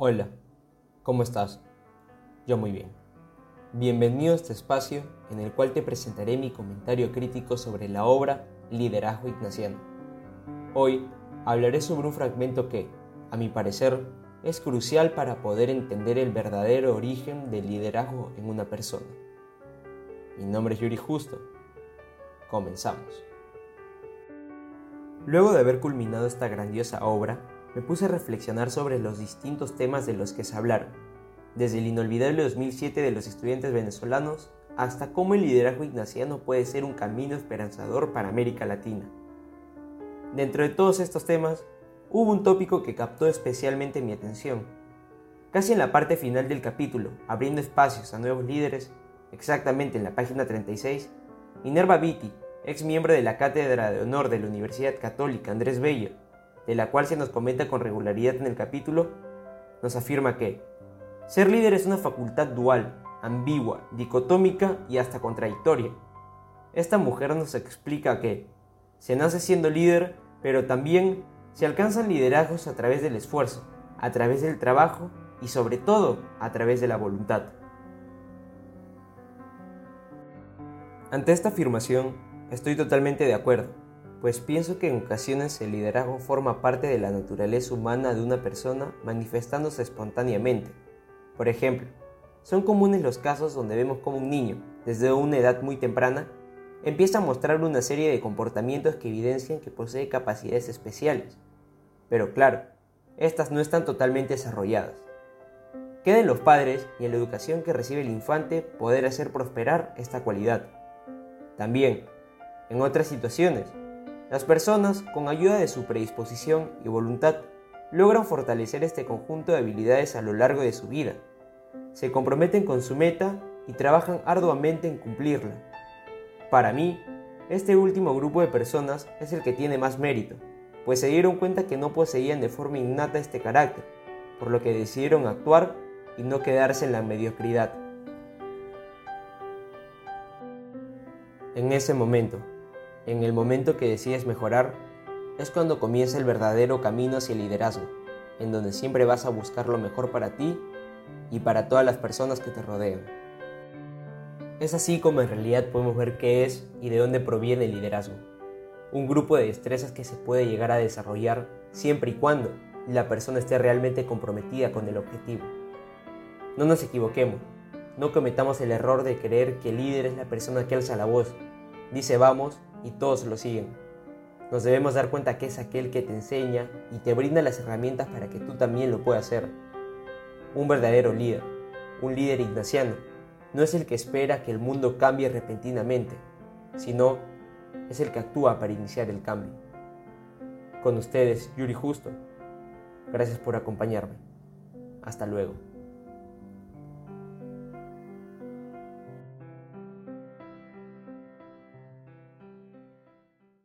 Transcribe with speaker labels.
Speaker 1: Hola, ¿cómo estás? Yo muy bien. Bienvenido a este espacio en el cual te presentaré mi comentario crítico sobre la obra Liderazgo Ignaciano. Hoy hablaré sobre un fragmento que, a mi parecer, es crucial para poder entender el verdadero origen del liderazgo en una persona. Mi nombre es Yuri Justo. Comenzamos. Luego de haber culminado esta grandiosa obra, me puse a reflexionar sobre los distintos temas de los que se hablaron, desde el inolvidable 2007 de los estudiantes venezolanos hasta cómo el liderazgo ignaciano puede ser un camino esperanzador para América Latina. Dentro de todos estos temas, hubo un tópico que captó especialmente mi atención. Casi en la parte final del capítulo, abriendo espacios a nuevos líderes, exactamente en la página 36, Minerva Vitti, ex miembro de la Cátedra de Honor de la Universidad Católica Andrés Bello, de la cual se nos comenta con regularidad en el capítulo, nos afirma que ser líder es una facultad dual, ambigua, dicotómica y hasta contradictoria. Esta mujer nos explica que se nace siendo líder, pero también se alcanzan liderazgos a través del esfuerzo, a través del trabajo y sobre todo a través de la voluntad. Ante esta afirmación, estoy totalmente de acuerdo pues pienso que en ocasiones el liderazgo forma parte de la naturaleza humana de una persona manifestándose espontáneamente. Por ejemplo, son comunes los casos donde vemos como un niño, desde una edad muy temprana, empieza a mostrar una serie de comportamientos que evidencian que posee capacidades especiales. Pero claro, estas no están totalmente desarrolladas. Queda en los padres y en la educación que recibe el infante poder hacer prosperar esta cualidad. También, en otras situaciones, las personas, con ayuda de su predisposición y voluntad, logran fortalecer este conjunto de habilidades a lo largo de su vida. Se comprometen con su meta y trabajan arduamente en cumplirla. Para mí, este último grupo de personas es el que tiene más mérito, pues se dieron cuenta que no poseían de forma innata este carácter, por lo que decidieron actuar y no quedarse en la mediocridad. En ese momento, en el momento que decides mejorar, es cuando comienza el verdadero camino hacia el liderazgo, en donde siempre vas a buscar lo mejor para ti y para todas las personas que te rodean. Es así como en realidad podemos ver qué es y de dónde proviene el liderazgo. Un grupo de destrezas que se puede llegar a desarrollar siempre y cuando la persona esté realmente comprometida con el objetivo. No nos equivoquemos, no cometamos el error de creer que el líder es la persona que alza la voz, dice vamos y todos lo siguen. Nos debemos dar cuenta que es aquel que te enseña y te brinda las herramientas para que tú también lo puedas hacer. Un verdadero líder, un líder ignaciano, no es el que espera que el mundo cambie repentinamente, sino es el que actúa para iniciar el cambio. Con ustedes, Yuri Justo. Gracias por acompañarme. Hasta luego.